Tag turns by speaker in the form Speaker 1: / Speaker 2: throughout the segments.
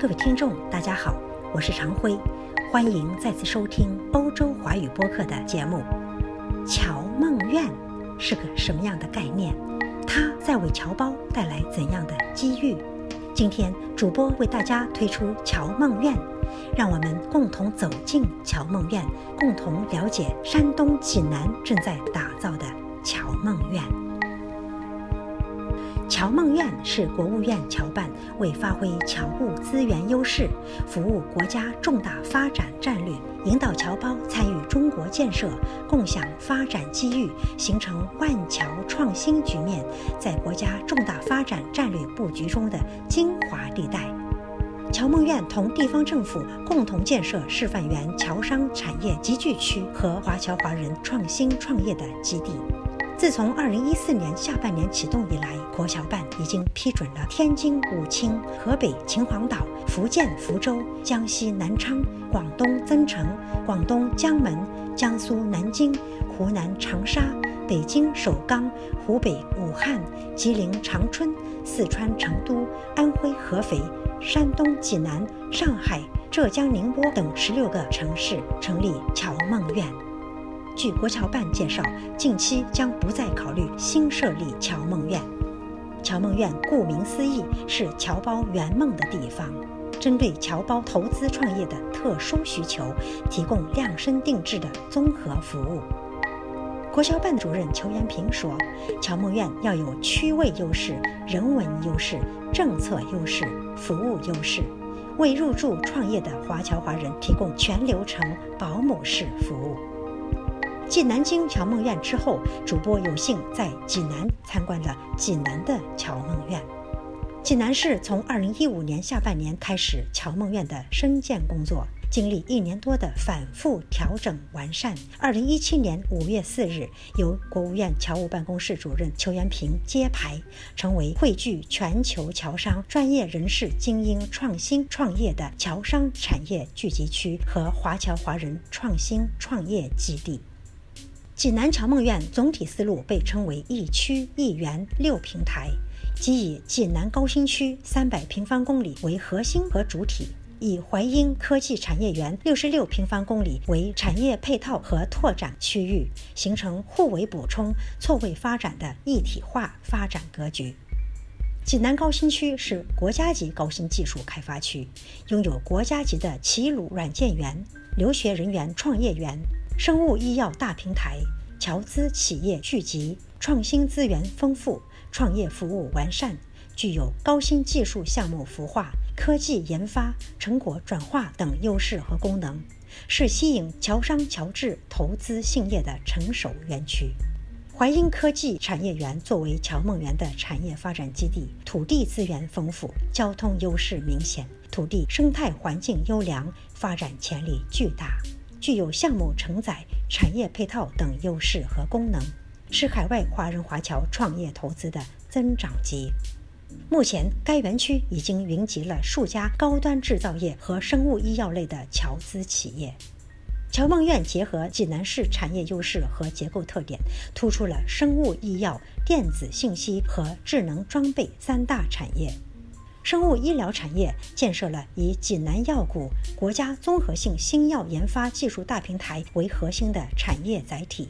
Speaker 1: 各位听众，大家好，我是常辉，欢迎再次收听欧洲华语播客的节目。侨梦院是个什么样的概念？它在为侨胞带来怎样的机遇？今天主播为大家推出侨梦院，让我们共同走进侨梦院，共同了解山东济南正在打造的侨梦院。侨梦院是国务院侨办为发挥侨务资源优势，服务国家重大发展战略，引导侨胞参与中国建设，共享发展机遇，形成万侨创新局面，在国家重大发展战略布局中的精华地带。侨梦院同地方政府共同建设示范园侨商产业集聚区和华侨华人创新创业的基地。自从二零一四年下半年启动以来，国侨办已经批准了天津武清、河北秦皇岛、福建福州、江西南昌、广东增城、广东江门、江苏南京、湖南长沙、北京首钢、湖北武汉、吉林长春、四川成都、安徽合肥、山东济南、上海、浙江宁波等十六个城市成立侨梦院。据国侨办介绍，近期将不再考虑新设立侨梦院。侨梦院顾名思义是侨胞圆梦的地方，针对侨胞投资创业的特殊需求，提供量身定制的综合服务。国侨办主任裘延平说：“侨梦院要有区位优势、人文优势、政策优势、服务优势，为入驻创业的华侨华人提供全流程保姆式服务。”继南京乔梦院之后，主播有幸在济南参观了济南的乔梦院。济南市从2015年下半年开始乔梦院的深建工作，经历一年多的反复调整完善。2017年5月4日，由国务院侨务办公室主任裘元平揭牌，成为汇聚全球侨商专业人士、精英创新创业的侨商产业聚集区和华侨华人创新创业基地。济南侨梦院总体思路被称为“一区一园六平台”，即以济南高新区三百平方公里为核心和主体，以淮阴科技产业园六十六平方公里为产业配套和拓展区域，形成互为补充、错位发展的一体化发展格局。济南高新区是国家级高新技术开发区，拥有国家级的齐鲁软件园、留学人员创业园。生物医药大平台，侨资企业聚集，创新资源丰富，创业服务完善，具有高新技术项目孵化、科技研发成果转化等优势和功能，是吸引侨商侨智投资兴业的成熟园区。淮阴科技产业园作为侨梦园的产业发展基地，土地资源丰富，交通优势明显，土地生态环境优良，发展潜力巨大。具有项目承载、产业配套等优势和功能，是海外华人华侨创业投资的增长极。目前，该园区已经云集了数家高端制造业和生物医药类的侨资企业。侨梦院结合济南市产业优势和结构特点，突出了生物医药、电子信息和智能装备三大产业。生物医疗产业建设了以济南药谷国家综合性新药研发技术大平台为核心的产业载体，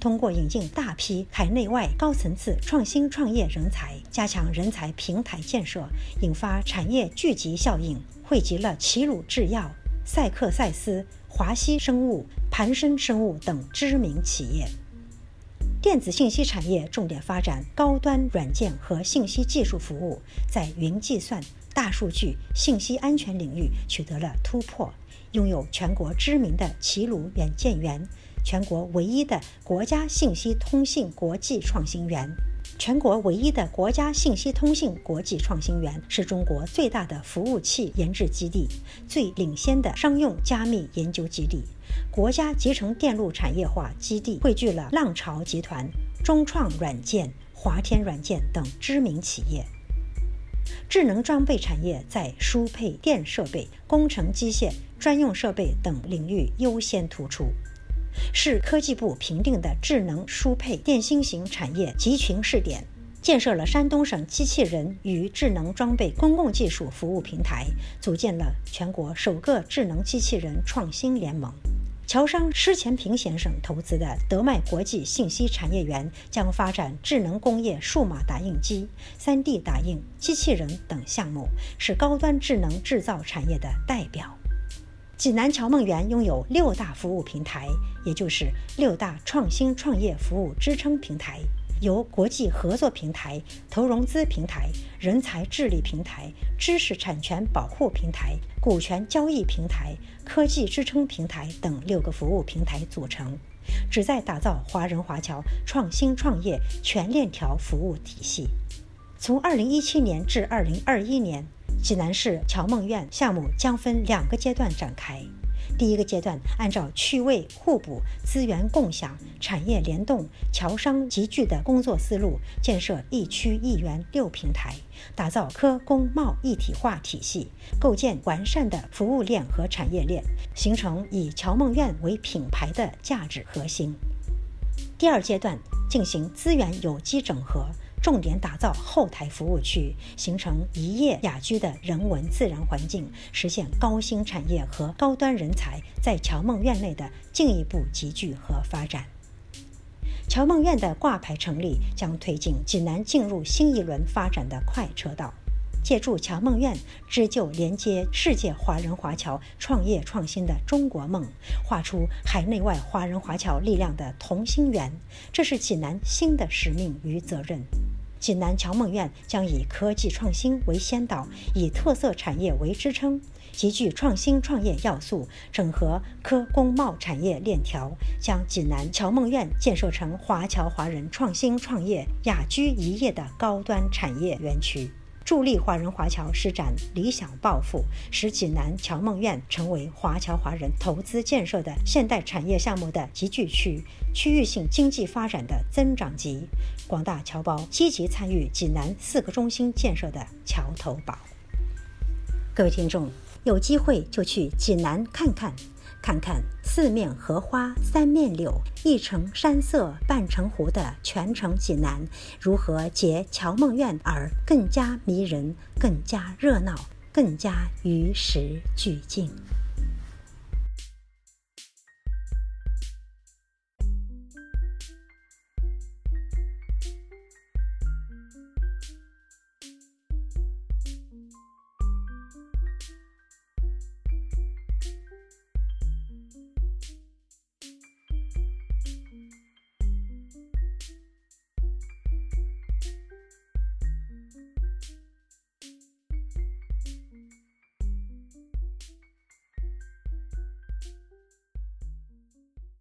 Speaker 1: 通过引进大批海内外高层次创新创业人才，加强人才平台建设，引发产业聚集效应，汇集了齐鲁制药、赛克赛斯、华西生物、盘生生物等知名企业。电子信息产业重点发展高端软件和信息技术服务，在云计算、大数据、信息安全领域取得了突破，拥有全国知名的齐鲁软件园、全国唯一的国家信息通信国际创新园。全国唯一的国家信息通信国际创新园是中国最大的服务器研制基地，最领先的商用加密研究基地。国家集成电路产业化基地汇聚了浪潮集团、中创软件、华天软件等知名企业。智能装备产业在输配电设备、工程机械、专用设备等领域优先突出。是科技部评定的智能输配电芯型产业集群试点，建设了山东省机器人与智能装备公共技术服务平台，组建了全国首个智能机器人创新联盟。侨商施前平先生投资的德迈国际信息产业园将发展智能工业数码打印机、3D 打印机器人等项目，是高端智能制造产业的代表。济南侨梦园拥有六大服务平台，也就是六大创新创业服务支撑平台。由国际合作平台、投融资平台、人才智力平台、知识产权保护平台、股权交易平台、科技支撑平台等六个服务平台组成，旨在打造华人华侨创新创业全链条服务体系。从2017年至2021年，济南市侨梦院项目将分两个阶段展开。第一个阶段，按照趣味互补、资源共享、产业联动、侨商集聚的工作思路，建设一区一园六平台，打造科工贸一体化体系，构建完善的服务链和产业链，形成以侨梦院为品牌的价值核心。第二阶段进行资源有机整合。重点打造后台服务区，形成一业雅居的人文自然环境，实现高新产业和高端人才在侨梦院内的进一步集聚和发展。侨梦院的挂牌成立，将推进济南进入新一轮发展的快车道。借助侨梦院织就连接世界华人华侨创业创新的中国梦，画出海内外华人华侨力量的同心圆，这是济南新的使命与责任。济南侨梦院将以科技创新为先导，以特色产业为支撑，集聚创新创业要素，整合科工贸产业链条，将济南侨梦院建设成华侨华人创新创业雅居一业的高端产业园区。助力华人华侨施展理想抱负，使济南侨梦院成为华侨华人投资建设的现代产业项目的集聚区，区域性经济发展的增长极。广大侨胞积极参与济南四个中心建设的桥头堡。各位听众，有机会就去济南看看。看看四面荷花三面柳，一城山色半城湖的全城济南，如何结乔梦苑而更加迷人、更加热闹、更加与时俱进？